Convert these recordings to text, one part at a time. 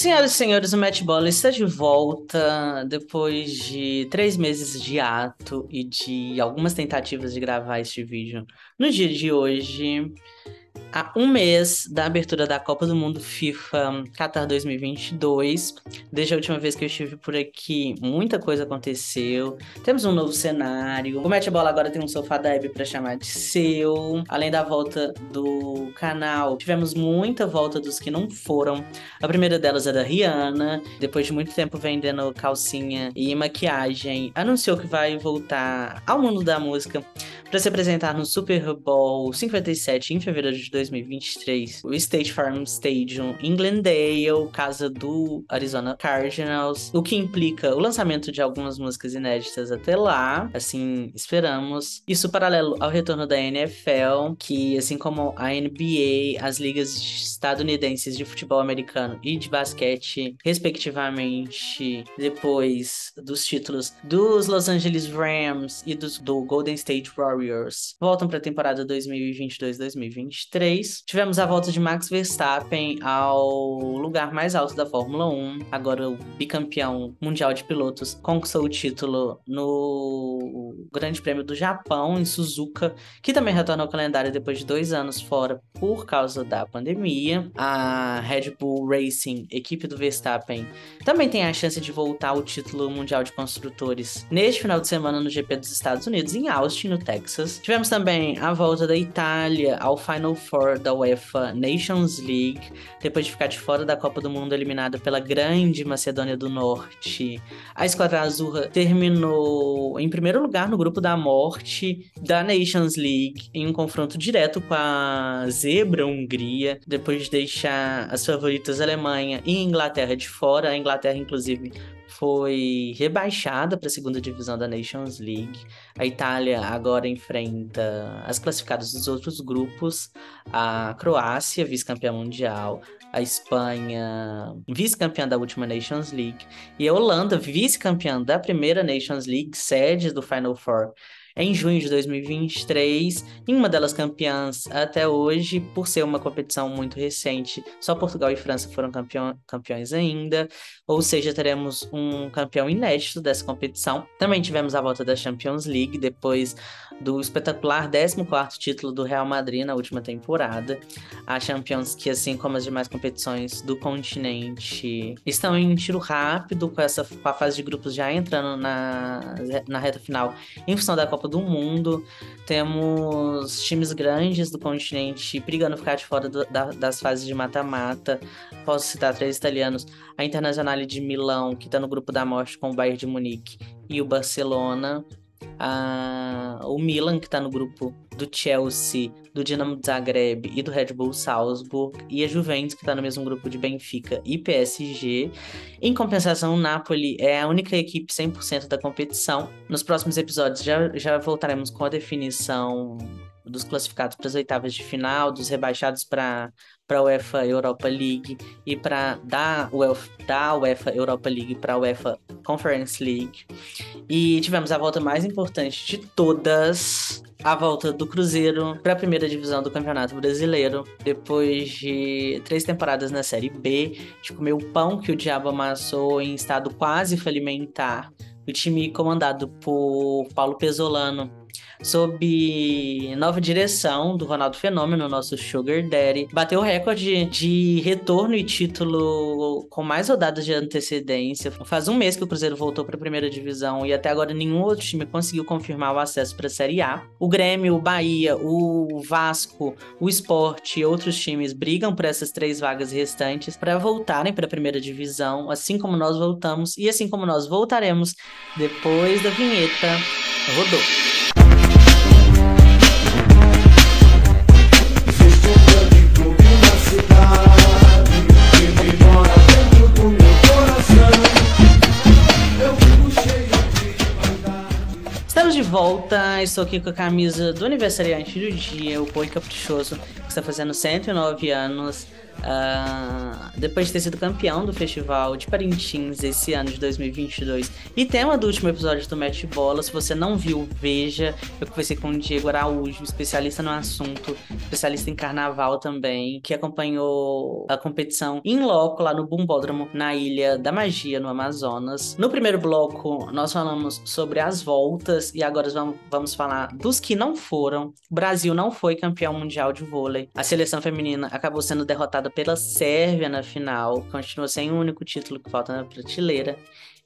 Senhoras e senhores, o Matt Bola está de volta depois de três meses de ato e de algumas tentativas de gravar este vídeo no dia de hoje a um mês da abertura da Copa do Mundo FIFA Qatar 2022. Desde a última vez que eu estive por aqui, muita coisa aconteceu. Temos um novo cenário. O Match Bola agora tem um sofá da Hebe para chamar de seu. Além da volta do canal, tivemos muita volta dos que não foram. A primeira delas é da Rihanna. Depois de muito tempo vendendo calcinha e maquiagem, anunciou que vai voltar ao mundo da música para se apresentar no Super Bowl 57 em fevereiro de 2023, o State Farm Stadium em Glendale, casa do Arizona Cardinals, o que implica o lançamento de algumas músicas inéditas até lá, assim esperamos. Isso paralelo ao retorno da NFL, que assim como a NBA, as ligas estadunidenses de futebol americano e de basquete, respectivamente, depois dos títulos dos Los Angeles Rams e dos, do Golden State Warriors Warriors voltam para a temporada 2022-2023. Tivemos a volta de Max Verstappen ao lugar mais alto da Fórmula 1. Agora o bicampeão mundial de pilotos conquistou o título no Grande Prêmio do Japão, em Suzuka, que também retorna ao calendário depois de dois anos fora por causa da pandemia. A Red Bull Racing, equipe do Verstappen, também tem a chance de voltar ao título mundial de construtores neste final de semana no GP dos Estados Unidos, em Austin, no Texas. Texas. Tivemos também a volta da Itália ao Final Four da UEFA Nations League, depois de ficar de fora da Copa do Mundo eliminada pela grande Macedônia do Norte. A Esquadra Azul terminou em primeiro lugar no grupo da morte da Nations League, em um confronto direto com a Zebra Hungria, depois de deixar as favoritas Alemanha e Inglaterra de fora. A Inglaterra, inclusive, foi rebaixada para a segunda divisão da Nations League. A Itália agora enfrenta as classificadas dos outros grupos: a Croácia, vice-campeã mundial, a Espanha, vice-campeã da última Nations League, e a Holanda, vice-campeã da primeira Nations League, sede do Final Four em junho de 2023, em uma delas campeãs até hoje, por ser uma competição muito recente. Só Portugal e França foram campeões ainda, ou seja, teremos um campeão inédito dessa competição. Também tivemos a volta da Champions League, depois do espetacular 14º título do Real Madrid na última temporada. A Champions, que assim como as demais competições do continente, estão em tiro rápido, com, essa, com a fase de grupos já entrando na, na reta final em função da Copa do Mundo. Temos times grandes do continente brigando ficar de fora do, da, das fases de mata-mata. Posso citar três italianos: a Internazionale de Milão, que está no grupo da morte com o Bayern de Munique, e o Barcelona a, o Milan, que está no grupo do Chelsea, do Dinamo Zagreb e do Red Bull Salzburg, e a Juventus, que está no mesmo grupo de Benfica e PSG. Em compensação, o Napoli é a única equipe 100% da competição. Nos próximos episódios já, já voltaremos com a definição dos classificados para as oitavas de final, dos rebaixados para a UEFA Europa League e para da UEFA, da UEFA Europa League para a UEFA Conference League. E tivemos a volta mais importante de todas, a volta do Cruzeiro para a primeira divisão do Campeonato Brasileiro, depois de três temporadas na Série B, de comer o pão que o diabo amassou em estado quase falimentar. O time comandado por Paulo Pesolano sob nova direção do Ronaldo Fenômeno, nosso Sugar Daddy. Bateu o recorde de retorno e título com mais rodadas de antecedência. Faz um mês que o Cruzeiro voltou para a primeira divisão e até agora nenhum outro time conseguiu confirmar o acesso para a Série A. O Grêmio, o Bahia, o Vasco, o Sport e outros times brigam por essas três vagas restantes para voltarem para a primeira divisão, assim como nós voltamos e assim como nós voltaremos depois da vinheta. Rodou. это volta, estou aqui com a camisa do aniversariante do dia, o Boi Caprichoso, que está fazendo 109 anos. Uh, depois de ter sido campeão do Festival de Parintins esse ano de 2022 e tema do último episódio do Match Bola, se você não viu, veja. Eu conversei com o Diego Araújo, especialista no assunto, especialista em carnaval também, que acompanhou a competição em loco lá no Bumbódromo, na Ilha da Magia, no Amazonas. No primeiro bloco, nós falamos sobre as voltas e agora vamos, vamos falar dos que não foram. O Brasil não foi campeão mundial de vôlei. A seleção feminina acabou sendo derrotada pela Sérvia na final, continua sem o único título que falta na prateleira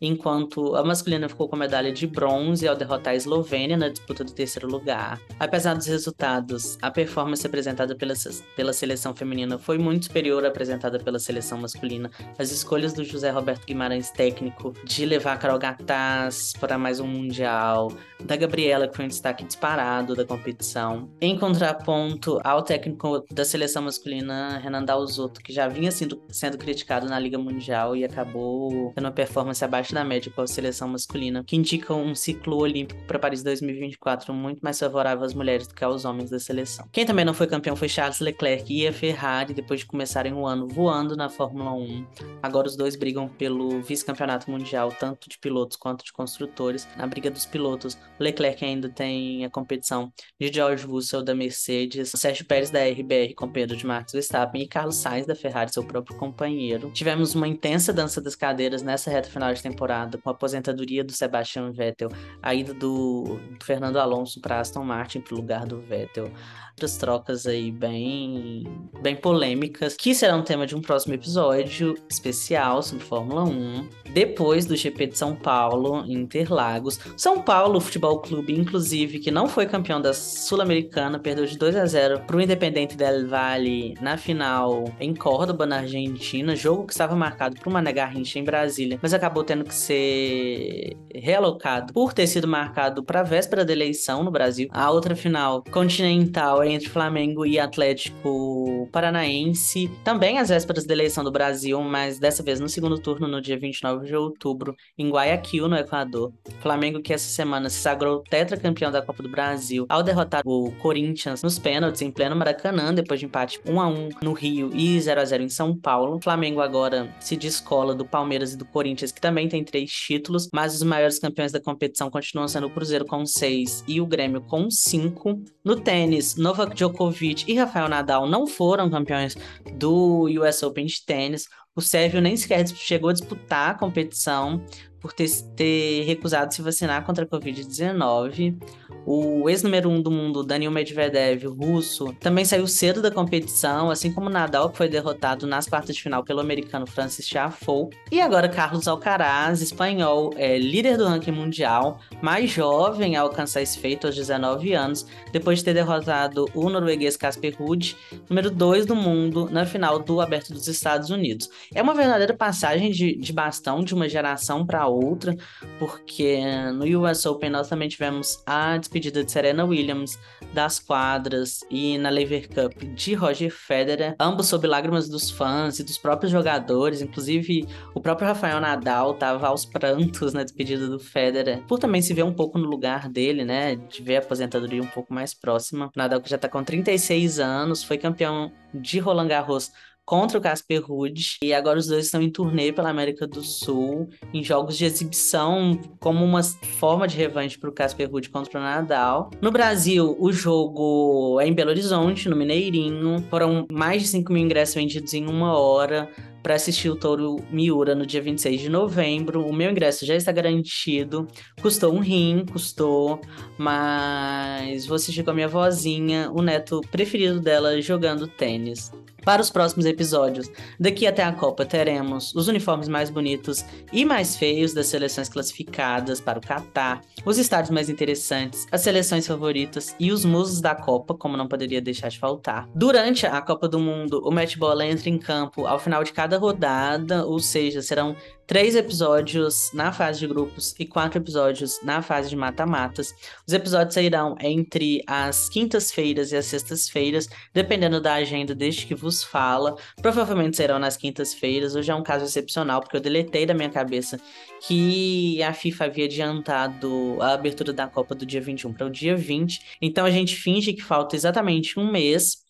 enquanto a masculina ficou com a medalha de bronze ao derrotar a Eslovênia na disputa do terceiro lugar. Apesar dos resultados, a performance apresentada pela, pela seleção feminina foi muito superior à apresentada pela seleção masculina. As escolhas do José Roberto Guimarães, técnico, de levar a Carol Gataz para mais um Mundial, da Gabriela, que foi um destaque disparado da competição. Em contraponto ao técnico da seleção masculina, Renan Dalzotto, que já vinha sendo, sendo criticado na Liga Mundial e acabou tendo uma performance abaixo abaixo da média com a seleção masculina, que indica um ciclo olímpico para Paris 2024 muito mais favorável às mulheres do que aos homens da seleção. Quem também não foi campeão foi Charles Leclerc e a Ferrari, depois de começarem o ano voando na Fórmula 1. Agora os dois brigam pelo vice-campeonato mundial, tanto de pilotos quanto de construtores. Na briga dos pilotos, Leclerc ainda tem a competição de George Russell da Mercedes, Sérgio Pérez da RBR com Pedro de Max Verstappen e Carlos Sainz da Ferrari, seu próprio companheiro. Tivemos uma intensa dança das cadeiras nessa reta final de temporada temporada, com a aposentadoria do Sebastian Vettel, a ida do Fernando Alonso para Aston Martin para o lugar do Vettel, outras trocas aí bem, bem polêmicas, que serão tema de um próximo episódio especial sobre Fórmula 1. Depois do GP de São Paulo, Interlagos. São Paulo Futebol Clube, inclusive, que não foi campeão da Sul-Americana, perdeu de 2 a 0 para o Independente del Valle na final em Córdoba, na Argentina. Jogo que estava marcado para uma Garrincha em Brasília, mas acabou tendo que ser realocado por ter sido marcado para véspera da eleição no Brasil. A outra final continental entre Flamengo e Atlético Paranaense, também às vésperas da eleição do Brasil, mas dessa vez no segundo turno, no dia 29 de outubro, em Guayaquil, no Equador. Flamengo que essa semana se sagrou tetracampeão da Copa do Brasil ao derrotar o Corinthians nos pênaltis em pleno Maracanã, depois de empate 1 a 1 no Rio e 0 a 0 em São Paulo. Flamengo agora se descola do Palmeiras e do Corinthians, que também tem três títulos, mas os maiores campeões da competição continuam sendo o Cruzeiro com seis e o Grêmio com cinco. No tênis, no Novak Djokovic e Rafael Nadal não foram campeões do US Open de tênis. O Sérvio nem sequer chegou a disputar a competição por ter, ter recusado se vacinar contra a Covid-19. O ex-número um do mundo, Daniil Medvedev, russo, também saiu cedo da competição, assim como Nadal, que foi derrotado nas quartas de final pelo americano Francis Tiafoe. E agora Carlos Alcaraz, espanhol, é líder do ranking mundial, mais jovem a alcançar esse feito aos 19 anos, depois de ter derrotado o norueguês Casper Ruud, número 2 do mundo, na final do Aberto dos Estados Unidos. É uma verdadeira passagem de, de bastão de uma geração para outra, porque no US Open nós também tivemos a despedida de Serena Williams das quadras e na Lever Cup de Roger Federer, ambos sob lágrimas dos fãs e dos próprios jogadores, inclusive o próprio Rafael Nadal estava aos prantos na despedida do Federer, por também se ver um pouco no lugar dele, né, de ver a aposentadoria um pouco mais próxima. Nadal que já está com 36 anos, foi campeão de Roland Garros contra o Casper Ruud. E agora os dois estão em turnê pela América do Sul, em jogos de exibição, como uma forma de revanche para o Casper Ruud contra o Nadal. No Brasil, o jogo é em Belo Horizonte, no Mineirinho. Foram mais de 5 mil ingressos vendidos em uma hora para assistir o Touro Miura no dia 26 de novembro. O meu ingresso já está garantido. Custou um rim, custou, mas vou assistir com a minha vozinha, o neto preferido dela jogando tênis. Para os próximos episódios, daqui até a Copa, teremos os uniformes mais bonitos e mais feios das seleções classificadas para o Catar, os estádios mais interessantes, as seleções favoritas e os musos da Copa, como não poderia deixar de faltar. Durante a Copa do Mundo, o Match Bola entra em campo ao final de cada rodada, ou seja, serão três episódios na fase de grupos e quatro episódios na fase de mata-matas. Os episódios sairão entre as quintas-feiras e as sextas-feiras, dependendo da agenda deste que vos fala. Provavelmente serão nas quintas-feiras. Hoje é um caso excepcional, porque eu deletei da minha cabeça que a FIFA havia adiantado a abertura da Copa do dia 21 para o dia 20. Então a gente finge que falta exatamente um mês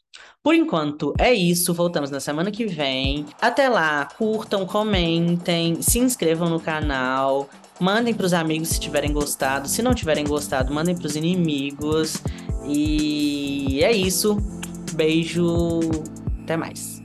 por enquanto é isso, voltamos na semana que vem. Até lá, curtam, comentem, se inscrevam no canal, mandem para os amigos se tiverem gostado, se não tiverem gostado, mandem para os inimigos. E é isso. Beijo. Até mais.